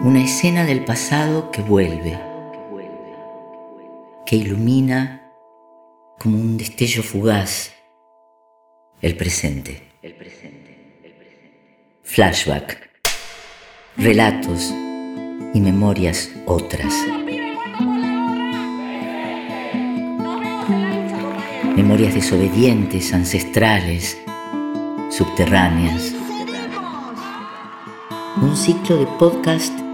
Una escena del pasado que vuelve, que ilumina como un destello fugaz el presente. Flashback, relatos y memorias otras. Memorias desobedientes, ancestrales, subterráneas. Un ciclo de podcast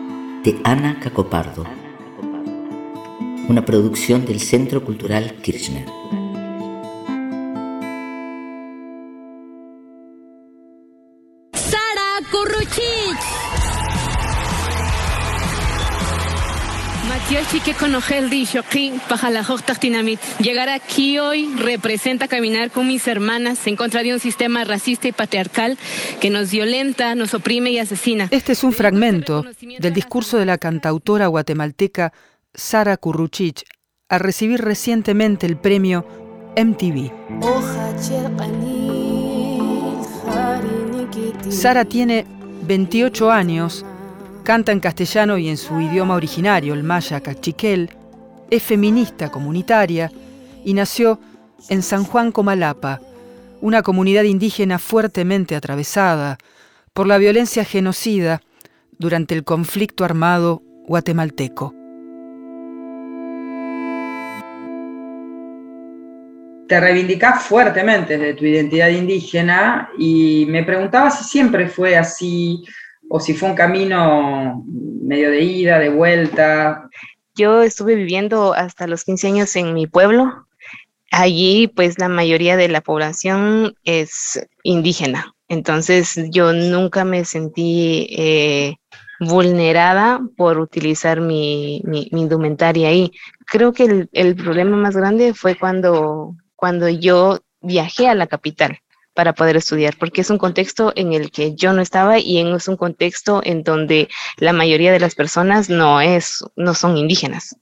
de Ana Cacopardo. Una producción del Centro Cultural Kirchner. Llegar aquí hoy representa caminar con mis hermanas en contra de un sistema racista y patriarcal que nos violenta, nos oprime y asesina. Este es un fragmento del discurso de la cantautora guatemalteca Sara Curruchich al recibir recientemente el premio MTV. Sara tiene 28 años, canta en castellano y en su idioma originario, el maya cachiquel, es feminista comunitaria y nació en San Juan Comalapa, una comunidad indígena fuertemente atravesada por la violencia genocida durante el conflicto armado guatemalteco. te reivindicás fuertemente de tu identidad indígena y me preguntaba si siempre fue así o si fue un camino medio de ida, de vuelta. Yo estuve viviendo hasta los 15 años en mi pueblo. Allí pues la mayoría de la población es indígena. Entonces yo nunca me sentí eh, vulnerada por utilizar mi, mi, indumentaria ahí. Creo que el, el problema más grande fue cuando cuando yo viajé a la capital para poder estudiar, porque es un contexto en el que yo no estaba y es un contexto en donde la mayoría de las personas no, es, no son indígenas.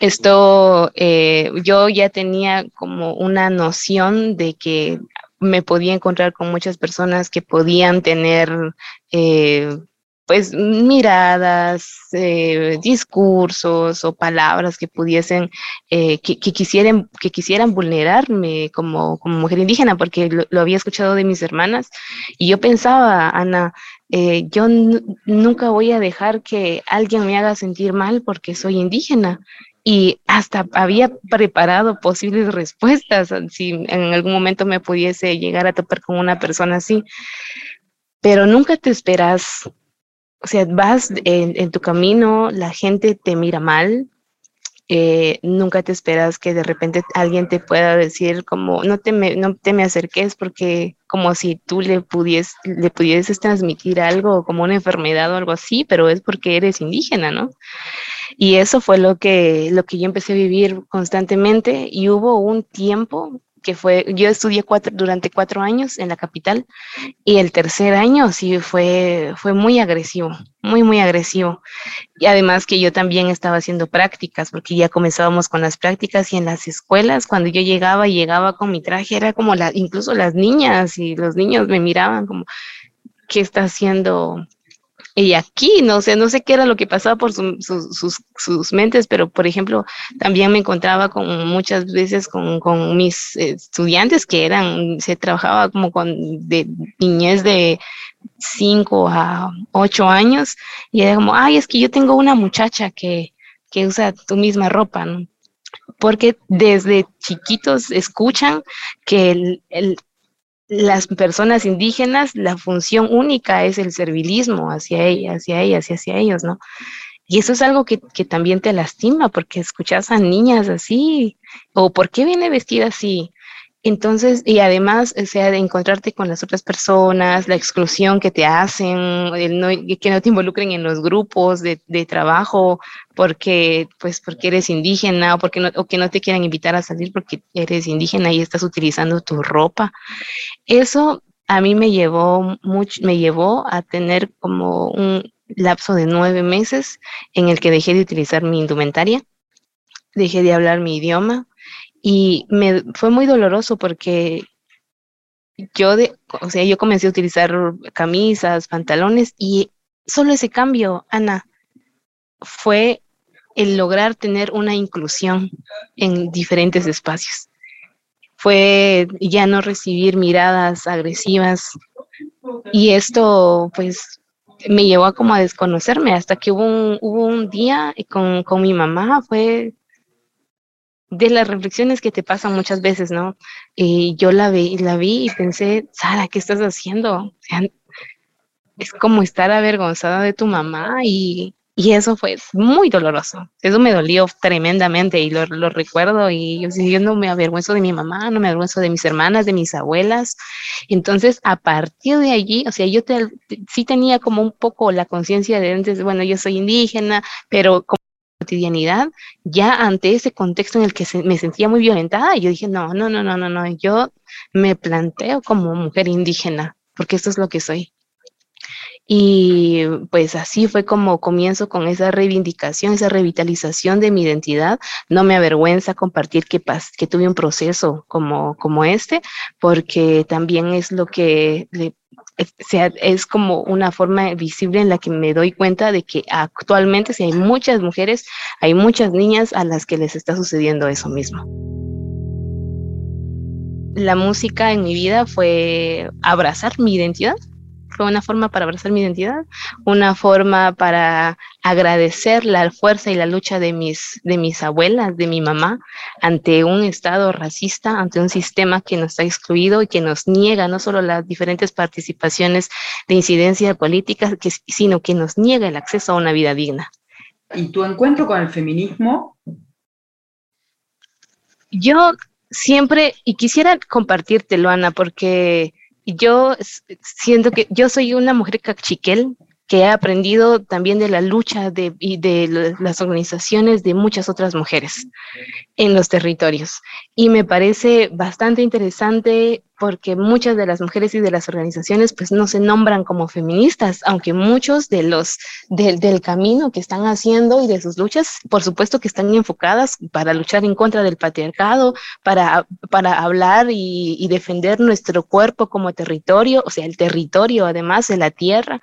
Esto, eh, yo ya tenía como una noción de que me podía encontrar con muchas personas que podían tener eh, pues miradas, eh, discursos o palabras que pudiesen, eh, que, quisieran, que quisieran vulnerarme como, mujer indígena, porque lo, había escuchado de mis hermanas y yo pensaba, Ana, eh, yo nunca voy a dejar que alguien me haga sentir mal porque soy indígena. Y hasta había preparado posibles respuestas si en algún momento me pudiese llegar a topar con una persona así. Pero nunca te esperas o sea, vas en, tu camino, la gente te mira mal, eh, nunca te esperas que de repente alguien te pueda decir como no te me, no te me acerques porque como si tú le, pudies, le pudieses transmitir algo como una enfermedad o algo así, pero es porque eres indígena, ¿no? Y eso fue lo que, lo que yo empecé a vivir constantemente y hubo un tiempo que fue, yo estudié cuatro, durante cuatro años en la capital y el tercer año sí fue, fue muy agresivo, muy, muy agresivo. Y además que yo también estaba haciendo prácticas, porque ya comenzábamos con las prácticas y en las escuelas, cuando yo llegaba y llegaba con mi traje, era como la, incluso las niñas y los niños me miraban como, ¿qué está haciendo y aquí, no sé, no sé qué era lo que pasaba por sus, mentes, pero por ejemplo, también me encontraba con muchas veces con, mis estudiantes que eran, se trabajaba como con de niñez de 5 a 8 años y era como, ay, es que yo tengo una muchacha que, que usa tu misma ropa, ¿no? Porque desde chiquitos escuchan que el las personas indígenas, la función única es el servilismo hacia ellas, hacia ellas y hacia ellos, ¿no? Y eso es algo que, que, también te lastima porque escuchas a niñas así, o ¿por qué viene vestida así? Entonces, y además, o sea, de encontrarte con las otras personas, la exclusión que te hacen, el que no te involucren en los grupos de, de, trabajo porque, pues, porque eres indígena o, porque no, o que no te quieran invitar a salir porque eres indígena y estás utilizando tu ropa. Eso a mí me llevó, mucho, me llevó a tener como un lapso de nueve meses en el que dejé de utilizar mi indumentaria, dejé de hablar mi idioma, y me fue muy doloroso porque yo, o sea, yo comencé a utilizar camisas, pantalones y solo ese cambio, Ana, fue el lograr tener una inclusión en diferentes espacios. Fue ya no recibir miradas agresivas y esto pues me llevó a como a desconocerme hasta que hubo un, hubo un día con, con mi mamá, fue de las reflexiones que te pasan muchas veces, ¿no? Y yo la vi, la vi y pensé, Sara, ¿qué estás haciendo? es como estar avergonzada de tu mamá y, y, eso fue muy doloroso. Eso me dolió tremendamente y lo, lo recuerdo y yo, yo, no me avergüenzo de mi mamá, no me avergüenzo de mis hermanas, de mis abuelas. Entonces, a partir de allí, o sea, yo sí tenía como un poco la conciencia de antes, bueno, yo soy indígena, pero como cotidianidad, ya ante ese contexto en el que me sentía muy violentada, yo dije, no, no, no, no, no, no, yo me planteo como mujer indígena, porque esto es lo que soy. Y pues así fue como comienzo con esa reivindicación, esa revitalización de mi identidad. No me avergüenza compartir que, que tuve un proceso como, como este, porque también es lo que le es como una forma visible en la que me doy cuenta de que actualmente si hay muchas mujeres, hay muchas niñas a las que les está sucediendo eso mismo. La música en mi vida fue abrazar mi identidad, fue una forma para abrazar mi identidad, una forma para agradecer la fuerza y la lucha de mis, de mis abuelas, de mi mamá, ante un Estado racista, ante un sistema que nos ha excluido y que nos niega no solo las diferentes participaciones de incidencia política, sino que nos niega el acceso a una vida digna. ¿Y tu encuentro con el feminismo? Yo siempre, y quisiera compartírtelo, Ana, porque yo siento que yo soy una mujer cachiquel que he aprendido también de la lucha de, y de las organizaciones de muchas otras mujeres en los territorios. Y me parece bastante interesante porque muchas de las mujeres y de las organizaciones pues no se nombran como feministas, aunque muchos de los del camino que están haciendo y de sus luchas, por supuesto que están enfocadas para luchar en contra del patriarcado, para, para hablar y, y defender nuestro cuerpo como territorio, o sea, el territorio además de la tierra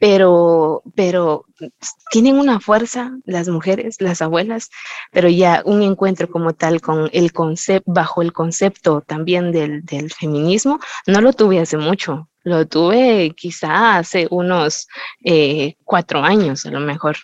pero, pero tienen una fuerza las mujeres, las abuelas, pero ya un encuentro como tal con el concepto, bajo el concepto también del, feminismo, no lo tuve hace mucho, lo tuve quizá hace unos eh, cuatro años a lo mejor.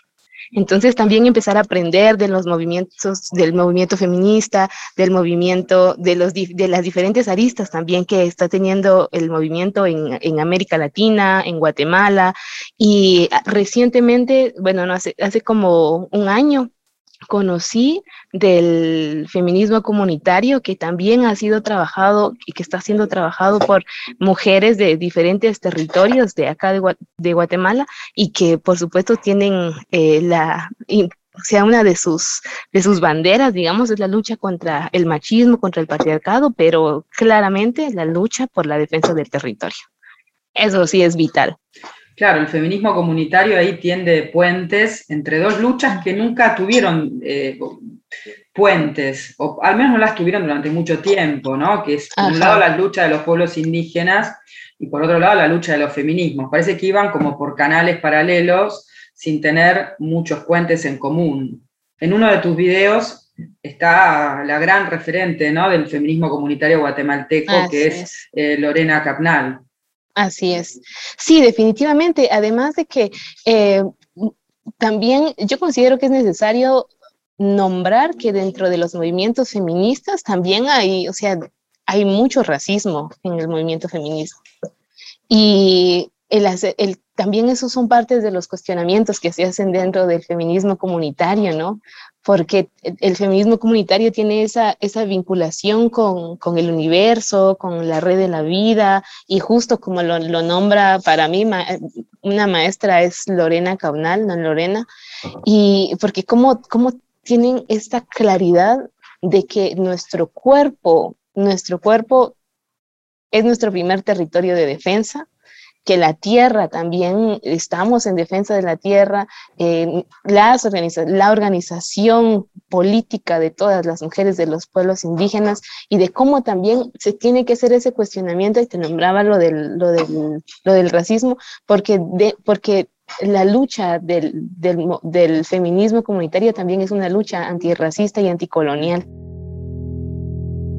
Entonces también empezar a aprender de los movimientos, del movimiento feminista, del movimiento, de, los, de las diferentes aristas también que está teniendo el movimiento en, en América Latina, en Guatemala. Y recientemente, bueno, no hace, hace como un año, conocí del feminismo comunitario que también ha sido trabajado y que está siendo trabajado por mujeres de diferentes territorios de acá de, Guatemala y que por supuesto tienen eh, la sea una de sus, de sus banderas, digamos, es la lucha contra el machismo, contra el patriarcado, pero claramente la lucha por la defensa del territorio. Eso sí es vital. Claro, el feminismo comunitario ahí tiende puentes entre dos luchas que nunca tuvieron eh, puentes, o al menos no las tuvieron durante mucho tiempo, ¿no? Que es, por un lado, la lucha de los pueblos indígenas y por otro lado, la lucha de los feminismos. Parece que iban como por canales paralelos sin tener muchos puentes en común. En uno de tus videos está la gran referente ¿no? del feminismo comunitario guatemalteco, que es, eh, Lorena Capnal. Así es. Sí, definitivamente. Además de que eh, también yo considero que es necesario nombrar que dentro de los movimientos feministas también hay, o sea, hay mucho racismo en el movimiento feminista. Y el, el, también esos son partes de los cuestionamientos que se hacen dentro del feminismo comunitario, ¿no? porque el feminismo comunitario tiene esa, esa vinculación con, con, el universo, con la red de la vida, y justo como lo, lo nombra para mí, una maestra es Lorena Caunal, no Lorena, y porque cómo, cómo tienen esta claridad de que nuestro cuerpo, nuestro cuerpo es nuestro primer territorio de defensa, que la tierra también, estamos en defensa de la tierra, las la organización política de todas las mujeres de los pueblos indígenas y de cómo también se tiene que hacer ese cuestionamiento, y te nombraba lo del, lo del, lo del racismo, porque, de, porque la lucha del, del, del feminismo comunitario también es una lucha antirracista y anticolonial.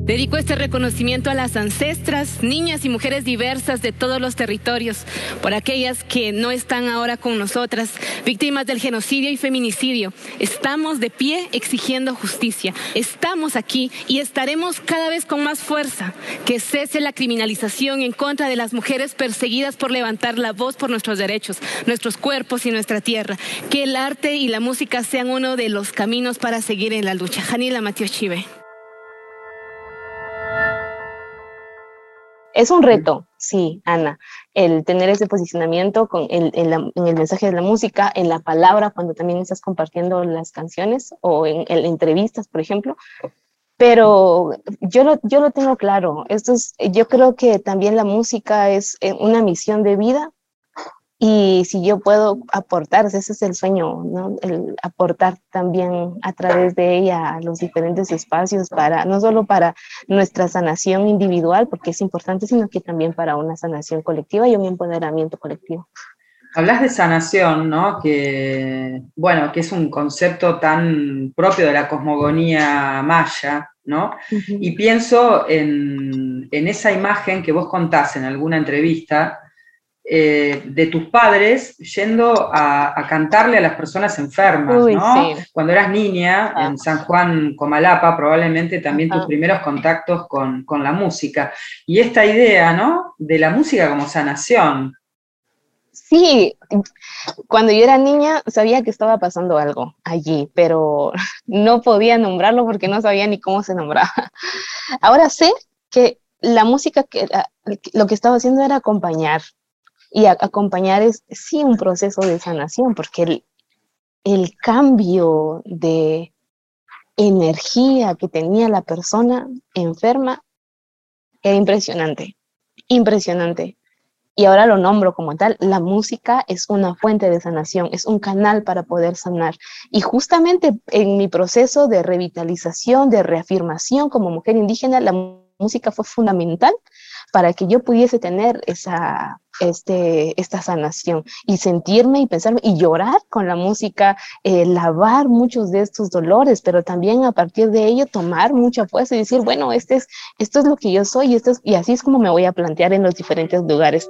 Dedico este reconocimiento a las ancestras, niñas y mujeres diversas de todos los territorios, por aquellas que no están ahora con nosotras, víctimas del genocidio y feminicidio. Estamos de pie exigiendo justicia. Estamos aquí y estaremos cada vez con más fuerza. Que cese la criminalización en contra de las mujeres perseguidas por levantar la voz por nuestros derechos, nuestros cuerpos y nuestra tierra. Que el arte y la música sean uno de los caminos para seguir en la lucha. Janila Mateo Chive. Es un reto, sí, Ana, el tener ese posicionamiento con en, el mensaje de la música, en la palabra, cuando también estás compartiendo las canciones o en, en entrevistas, por ejemplo. Pero yo lo, yo lo tengo claro. Esto es, yo creo que también la música es eh, una misión de vida y si yo puedo aportar, ese es el sueño, ¿no? El aportar también a través de ella a los diferentes espacios para, no solo para nuestra sanación individual, porque es importante, sino que también para una sanación colectiva y un empoderamiento colectivo. Hablas de sanación, ¿no? Que, bueno, que es un concepto tan propio de la cosmogonía maya, ¿no? Y pienso en, en esa imagen que vos contás en alguna entrevista, eh, de tus padres yendo a, cantarle a las personas enfermas, ¿no? Cuando eras niña en ah. San Juan Comalapa, probablemente también tus primeros contactos con, la música. Y esta idea, ¿no? De la música como sanación. Sí, cuando yo era niña sabía que estaba pasando algo allí, pero no podía nombrarlo porque no sabía ni cómo se nombraba. Ahora sé que la música que lo que estaba haciendo era acompañar, y acompañar es sí un proceso de sanación, porque el, el cambio de energía que tenía la persona enferma era impresionante, impresionante. Y ahora lo nombro como tal, la música es una fuente de sanación, es un canal para poder sanar. Y justamente en mi proceso de revitalización, de reafirmación como mujer indígena, la música fue fundamental para que yo pudiese tener esa, este, esta sanación y sentirme y pensarme y llorar con la música, eh, lavar muchos de estos dolores, pero también a partir de ello tomar mucha fuerza y decir, bueno, este es, esto es lo que yo soy esto y así es como me voy a plantear en los diferentes lugares.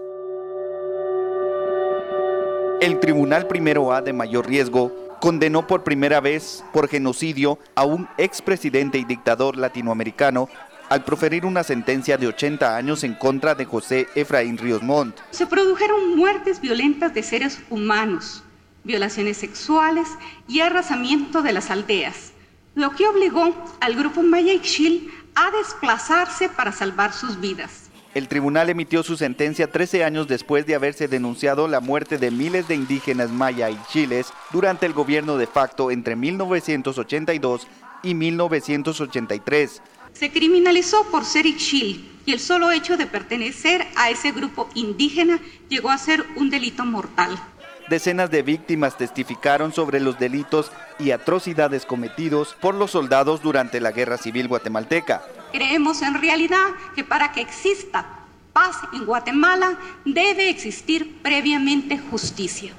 El Tribunal Primero A de Mayor Riesgo condenó por primera vez por genocidio a un expresidente y dictador latinoamericano al proferir una sentencia de 80 años en contra de José Efraín Ríos Montt. Se produjeron muertes violentas de seres humanos, violaciones sexuales y arrasamiento de las aldeas, lo que obligó al grupo Maya Ixchil a desplazarse para salvar sus vidas. El tribunal emitió su sentencia 13 años después de haberse denunciado la muerte de miles de indígenas maya y chiles durante el gobierno de facto entre 1982 y 1983 se criminalizó por ser Ixchil y el solo hecho de pertenecer a ese grupo indígena llegó a ser un delito mortal. Decenas de víctimas testificaron sobre los delitos y atrocidades cometidos por los soldados durante la Guerra Civil Guatemalteca. Creemos en realidad que para que exista paz en Guatemala debe existir previamente justicia.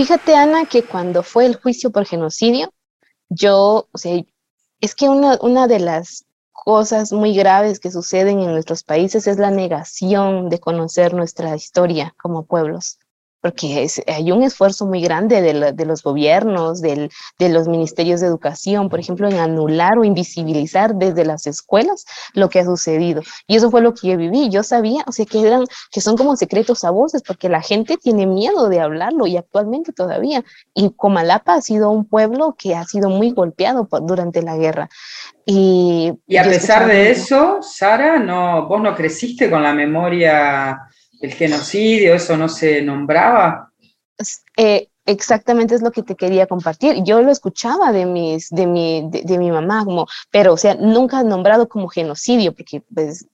Fíjate, Ana, que cuando fue el juicio por genocidio, yo, o sea, es que una, una de las cosas muy graves que suceden en nuestros países es la negación de conocer nuestra historia como pueblos porque hay un esfuerzo muy grande de, los gobiernos, de los ministerios de educación, por ejemplo, en anular o invisibilizar desde las escuelas lo que ha sucedido. Y eso fue lo que yo viví. Yo sabía, o sea, que, eran, que son como secretos a voces, porque la gente tiene miedo de hablarlo y actualmente todavía. Y Comalapa ha sido un pueblo que ha sido muy golpeado durante la guerra. Y, y a pesar de eso, Sara, no, vos no creciste con la memoria el genocidio, eso no se nombraba. Eh, exactamente es lo que te quería compartir. Yo lo escuchaba de, mis, de, mi, de, mi mamá, como, pero, o sea, nunca nombrado como genocidio, porque pues,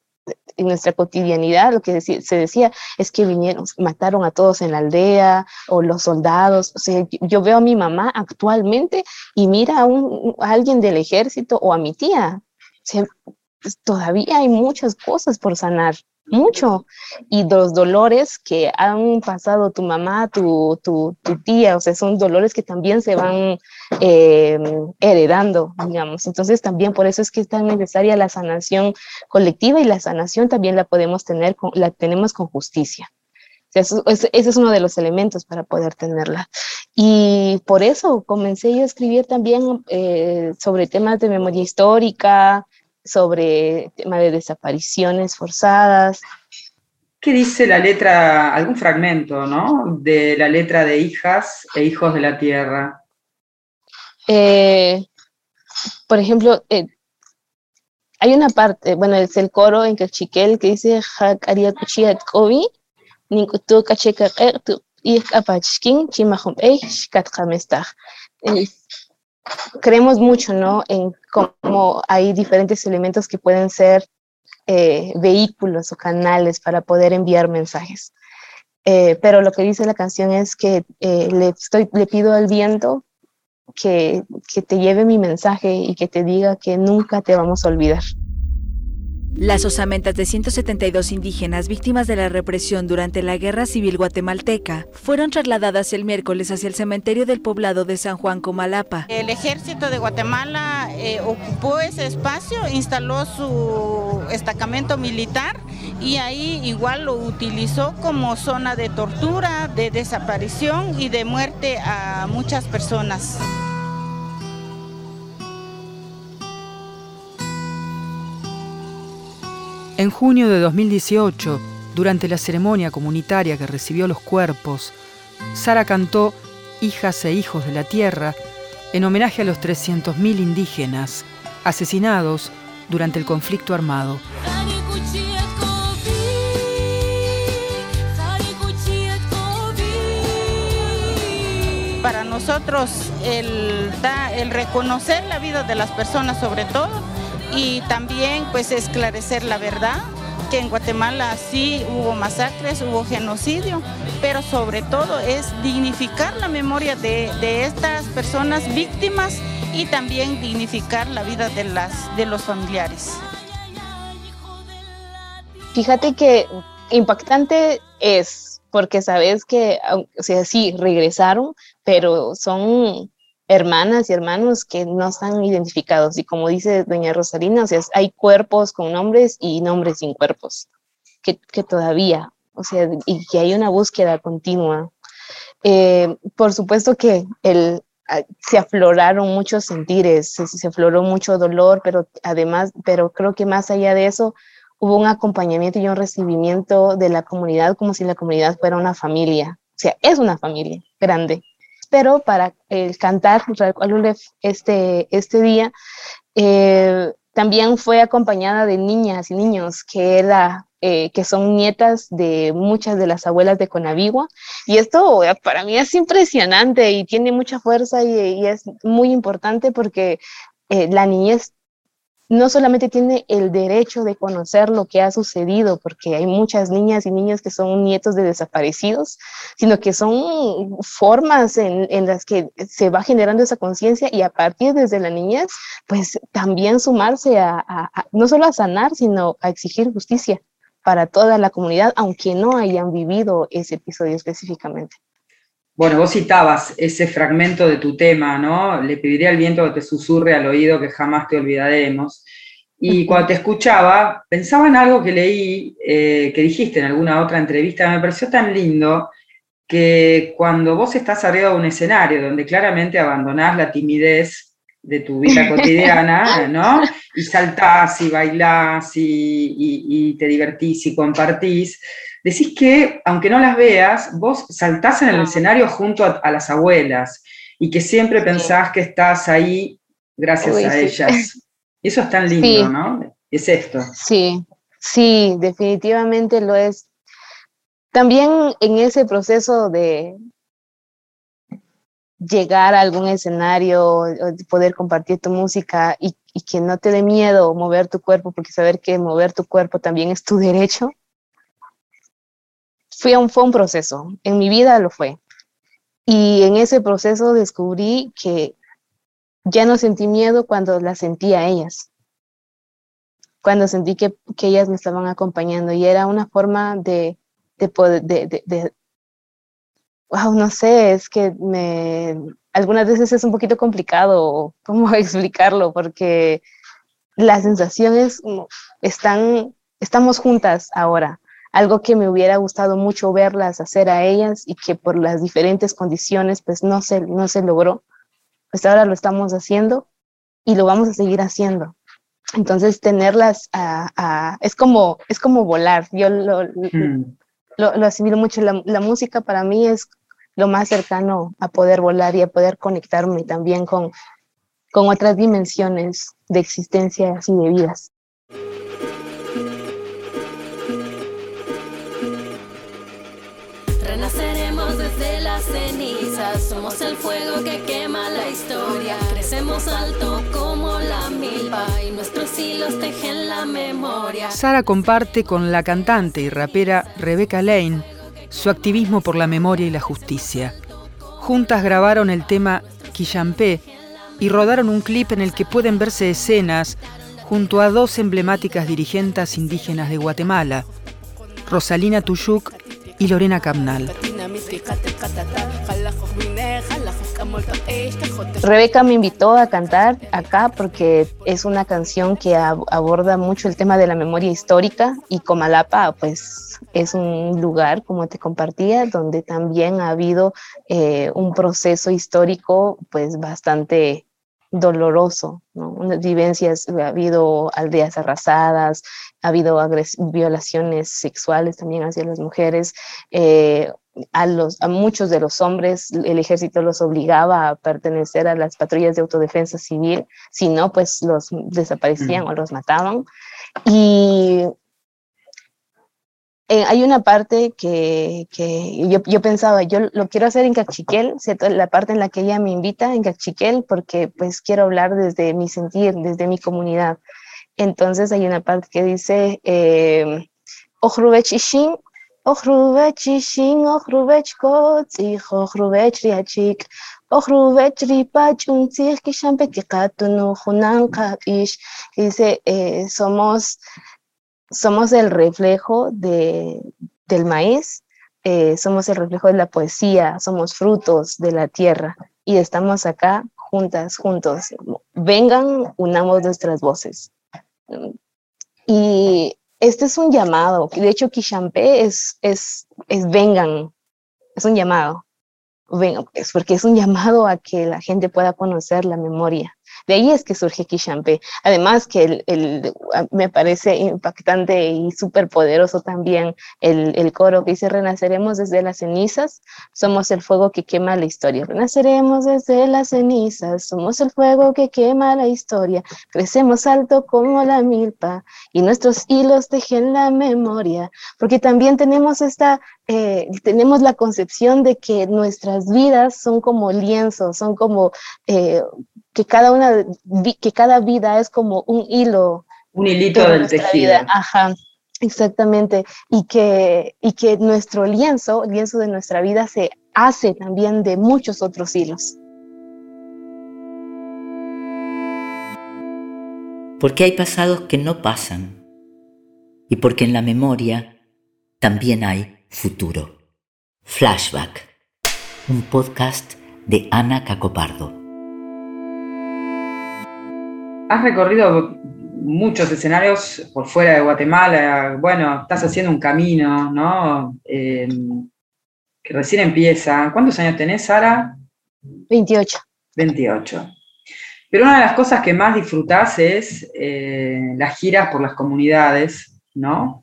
en nuestra cotidianidad lo que se decía es que vinieron, mataron a todos en la aldea o los soldados. O sea, yo veo a mi mamá actualmente y mira a, alguien del ejército o a mi tía. Pues, todavía hay muchas cosas por sanar mucho. Y los dolores que han pasado tu mamá, tu, tu, tía, o sea, son dolores que también se van eh, heredando, digamos. Entonces también por eso es que es tan necesaria la sanación colectiva y la sanación también la podemos tener, con, la tenemos con justicia. ese es uno de los elementos para poder tenerla. Y por eso comencé yo a escribir también eh, sobre temas de memoria histórica, sobre tema de desapariciones forzadas. ¿Qué dice la letra, algún fragmento, ¿no? De la letra de Hijas e Hijos de la Tierra. Eh, por ejemplo, eh, hay una parte, bueno, es el coro en Cachiquel que dice y creemos mucho, ¿no? En cómo hay diferentes elementos que pueden ser eh, vehículos o canales para poder enviar mensajes. Eh, pero lo que dice la canción es que eh, le, estoy, le pido al viento que, que te lleve mi mensaje y que te diga que nunca te vamos a olvidar. Las osamentas de 172 indígenas víctimas de la represión durante la Guerra Civil Guatemalteca fueron trasladadas el miércoles hacia el cementerio del poblado de San Juan Comalapa. El ejército de Guatemala eh, ocupó ese espacio, instaló su destacamento militar y ahí igual lo utilizó como zona de tortura, de desaparición y de muerte a muchas personas. En junio de 2018, durante la ceremonia comunitaria que recibió los cuerpos, Sara cantó Hijas e Hijos de la Tierra en homenaje a los 300.000 indígenas asesinados durante el conflicto armado. Para nosotros el, el reconocer la vida de las personas sobre todo y también pues esclarecer la verdad, que en Guatemala sí hubo masacres, hubo genocidio, pero sobre todo es dignificar la memoria de, estas personas víctimas y también dignificar la vida de, las, de los familiares. Fíjate que impactante es, porque sabes que, o sea, sí, regresaron, pero son hermanas y hermanos que no están identificados. Y como dice doña Rosalina, o sea, hay cuerpos con nombres y nombres sin cuerpos, que, que todavía, o sea, y que hay una búsqueda continua. Eh, por supuesto que el, se afloraron muchos sentires, se, se, afloró mucho dolor, pero además, pero creo que más allá de eso, hubo un acompañamiento y un recibimiento de la comunidad como si la comunidad fuera una familia. O sea, es una familia grande pero para el cantar este, este día, eh, también fue acompañada de niñas y niños que, era, eh, que son nietas de muchas de las abuelas de Conavigua. Y esto eh, para mí es impresionante y tiene mucha fuerza y es muy importante porque la niñez no solamente tiene el derecho de conocer lo que ha sucedido, porque hay muchas niñas y niños que son nietos de desaparecidos, sino que son formas en, las que se va generando esa conciencia y a partir desde la niñez, pues también sumarse a, no solo a sanar, sino a exigir justicia para toda la comunidad, aunque no hayan vivido ese episodio específicamente. Bueno, vos citabas ese fragmento de tu tema, ¿no? Le pediré al viento que te susurre al oído que jamás te olvidaremos. Y cuando te escuchaba, pensaba en algo que leí, eh, que dijiste en alguna otra entrevista, me pareció tan lindo que cuando vos estás arriba de un escenario donde claramente abandonás la timidez de tu vida cotidiana, ¿no? Y saltás y bailás y te divertís y compartís, decís que, aunque no las veas, vos saltás en el escenario junto a, las abuelas y que siempre pensás que estás ahí gracias a ellas. Eso es tan lindo, ¿no? Es esto. Sí, sí, definitivamente lo es. También en ese proceso de, llegar a algún escenario, poder compartir tu música y, que no te dé miedo mover tu cuerpo, porque saber que mover tu cuerpo también es tu derecho, fue un, fue un proceso. En mi vida lo fue. Y en ese proceso descubrí que ya no sentí miedo cuando las sentí a ellas. Cuando sentí que, que ellas me estaban acompañando y era una forma de, de, poder, de, de, wow, no sé, es que me, algunas veces es un poquito complicado cómo explicarlo, porque las sensaciones están, estamos juntas ahora. Algo que me hubiera gustado mucho verlas hacer a ellas y que por las diferentes condiciones pues no se, no se logró, pues ahora lo estamos haciendo y lo vamos a seguir haciendo. Entonces tenerlas a, es como es como volar. Yo lo, mm lo, lo asimilo mucho. La, la, música para mí es lo más cercano a poder volar y a poder conectarme también con, con otras dimensiones de existencia y de vidas. Somos el fuego que quema la historia, crecemos alto como la milpa y nuestros hilos tejen la memoria. Sara comparte con la cantante y rapera Rebecca Lane su activismo por la memoria y la justicia. Juntas grabaron el tema Quillampe y rodaron un clip en el que pueden verse escenas junto a dos emblemáticas dirigentes indígenas de Guatemala, Rosalina Tuyuk y Lorena Camnal. Rebeca me invitó a cantar acá porque es una canción que aborda mucho el tema de la memoria histórica y Comalapa pues es un lugar, como te compartía, donde también ha habido eh, un proceso histórico pues bastante doloroso, ¿no? Unas vivencias, ha habido aldeas arrasadas, ha habido violaciones sexuales también hacia las mujeres, eh, a, los, a muchos de los hombres el ejército los obligaba a pertenecer a las patrullas de autodefensa civil, si no, pues los desaparecían o los mataban. Y eh, hay una parte que, que yo, yo, pensaba, yo lo quiero hacer en Cachiquel, la parte en la que ella me invita en Cachiquel, porque pues quiero hablar desde mi sentir, desde mi comunidad. Entonces hay una parte que dice, eh, Ojrubechishin, Ojrubechkotzich, Ojrubech riachik, Ojrubech ripach untzich, kishampetikatunú, Junankapish, dice, eh, somos somos el reflejo de, del maíz, eh, somos el reflejo de la poesía, somos frutos de la tierra y estamos acá juntas, juntos. Vengan, unamos nuestras voces. Y este es un llamado. De hecho, Kishampe es, es, es vengan, es un llamado. Vengan, es porque es un llamado a que la gente pueda conocer la memoria de ahí es que surge Kishampe. Además que el, me parece impactante y súper poderoso también el, el, coro que dice, renaceremos desde las cenizas, somos el fuego que quema la historia. Renaceremos desde las cenizas, somos el fuego que quema la historia. Crecemos alto como la milpa y nuestros hilos tejen la memoria. Porque también tenemos esta, eh, tenemos la concepción de que nuestras vidas son como lienzos, son como... Eh, que cada una, que cada vida es como un hilo. Un hilito del tejido. Ajá, exactamente. Y que, y que nuestro lienzo, el lienzo de nuestra vida, se hace también de muchos otros hilos. Porque hay pasados que no pasan y porque en la memoria también hay futuro. Flashback, un podcast de Ana Cacopardo. Has recorrido muchos escenarios por fuera de Guatemala, bueno, estás haciendo un camino, ¿no? Eh, que recién empieza. ¿Cuántos años tenés, Sara? 28. 28. Pero una de las cosas que más disfrutás es eh, las giras por las comunidades, ¿no?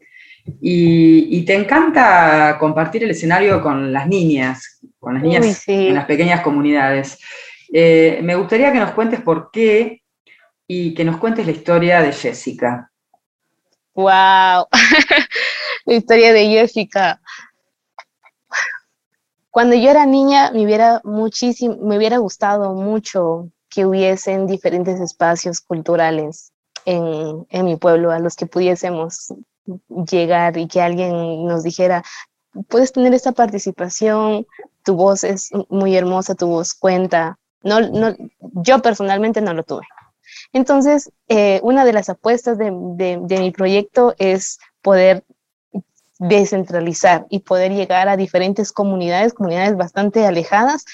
Y, te encanta compartir el escenario con las niñas, con las niñas en las pequeñas comunidades. Eh, me gustaría que nos cuentes por qué y que nos cuentes la historia de Jessica. ¡Wow! la historia de Jessica. Cuando yo era niña me hubiera muchísimo, me hubiera gustado mucho que hubiesen diferentes espacios culturales en, en mi pueblo a los que pudiésemos llegar y que alguien nos dijera, puedes tener esta participación, tu voz es muy hermosa, tu voz cuenta. No, no, yo personalmente no lo tuve. Entonces, eh, una de las apuestas de, mi proyecto es poder descentralizar y poder llegar a diferentes comunidades, comunidades bastante alejadas,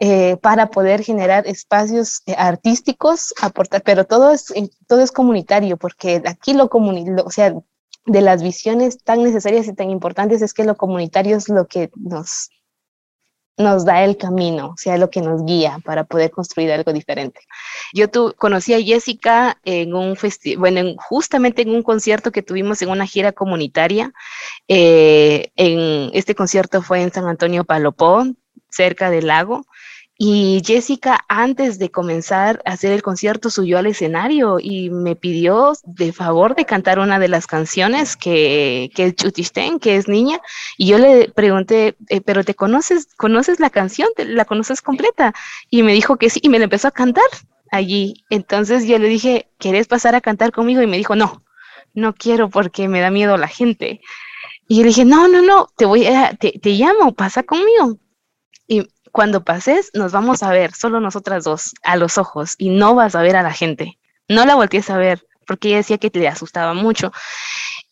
eh, para poder generar espacios eh, artísticos, aportar, pero todo es, todo es comunitario, porque aquí lo, lo o sea, de las visiones tan necesarias y tan importantes es que lo comunitario es lo que nos, nos da el camino, sea, lo que nos guía para poder construir algo diferente. Yo tu, conocí a Jessica en un festival, bueno, justamente en un concierto que tuvimos en una gira comunitaria. Eh, en, este concierto fue en San Antonio Palopó, cerca del lago. Y Jessica, antes de comenzar a hacer el concierto, subió al escenario y me pidió de favor de cantar una de las canciones que, que es que es niña. Y yo le pregunté, eh, ¿pero te conoces, conoces la canción? ¿La conoces completa? Y me dijo que sí, y me la empezó a cantar allí. Entonces yo le dije, ¿querés pasar a cantar conmigo? Y me dijo, no, no quiero porque me da miedo la gente. Y yo le dije, no, no, no, te voy a, te, te llamo, pasa conmigo. Y cuando pases, nos vamos a ver, solo nosotras dos, a los ojos, y no vas a ver a la gente. No la voltees a ver, porque ella decía que le asustaba mucho.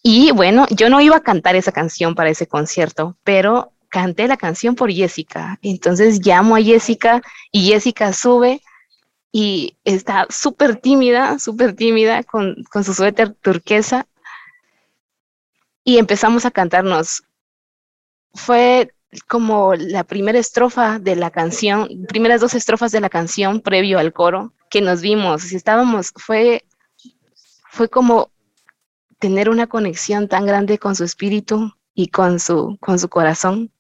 Y bueno, yo no iba a cantar esa canción para ese concierto, pero canté la canción por Jessica. Entonces llamo a Jessica y Jessica sube y está súper tímida, súper tímida con, con su suéter turquesa. Y empezamos a cantarnos. Fue como la primera estrofa de la canción, primeras dos estrofas de la canción previo al coro que nos vimos, estábamos, fue, fue como tener una conexión tan grande con su espíritu y con su, con su corazón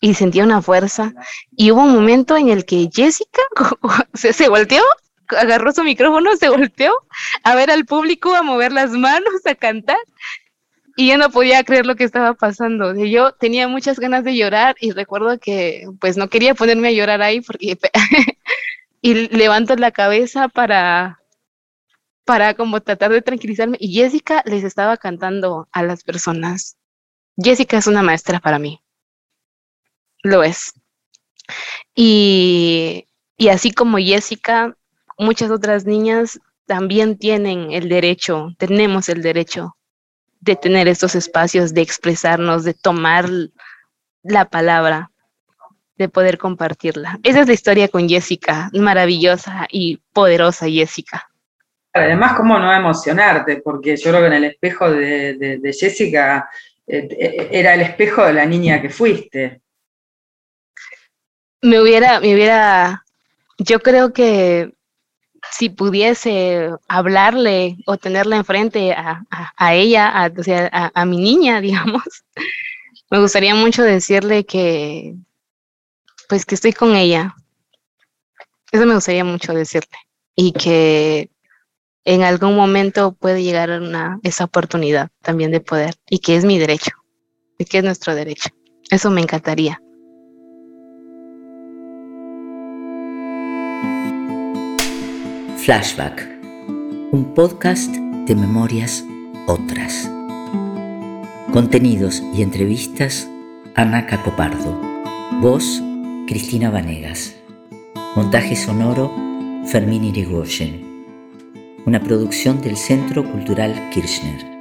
y sentía una fuerza. Y hubo un momento en el que Jessica se, se volteó, agarró su micrófono, se volteó a ver al público, a mover las manos, a cantar y yo no podía creer lo que estaba pasando. Yo tenía muchas ganas de llorar y recuerdo que pues no quería ponerme a llorar ahí porque y levanto la cabeza para para como tratar de tranquilizarme y Jessica les estaba cantando a las personas. Jessica es una maestra para mí. Lo es. Y, y así como Jessica, muchas otras niñas también tienen el derecho, tenemos el derecho de tener estos espacios, de expresarnos, de tomar la palabra, de poder compartirla. Esa es la historia con Jessica, maravillosa y poderosa Jessica. Además, ¿cómo no emocionarte? Porque yo creo que en el espejo de, Jessica eh, eh, era el espejo de la niña que fuiste. Me hubiera, me hubiera, yo creo que si pudiese hablarle o tenerla enfrente a, ella, a, a, mi niña, digamos, me gustaría mucho decirle que, pues que estoy con ella. Eso me gustaría mucho decirle. Y que en algún momento puede llegar una, esa oportunidad también de poder. Y que es mi derecho. Y que es nuestro derecho. Eso me encantaría. Flashback, un podcast de memorias otras. Contenidos y entrevistas, Ana Cacopardo. Voz, Cristina Vanegas. Montaje sonoro, Fermín Irigoyen. Una producción del Centro Cultural Kirchner.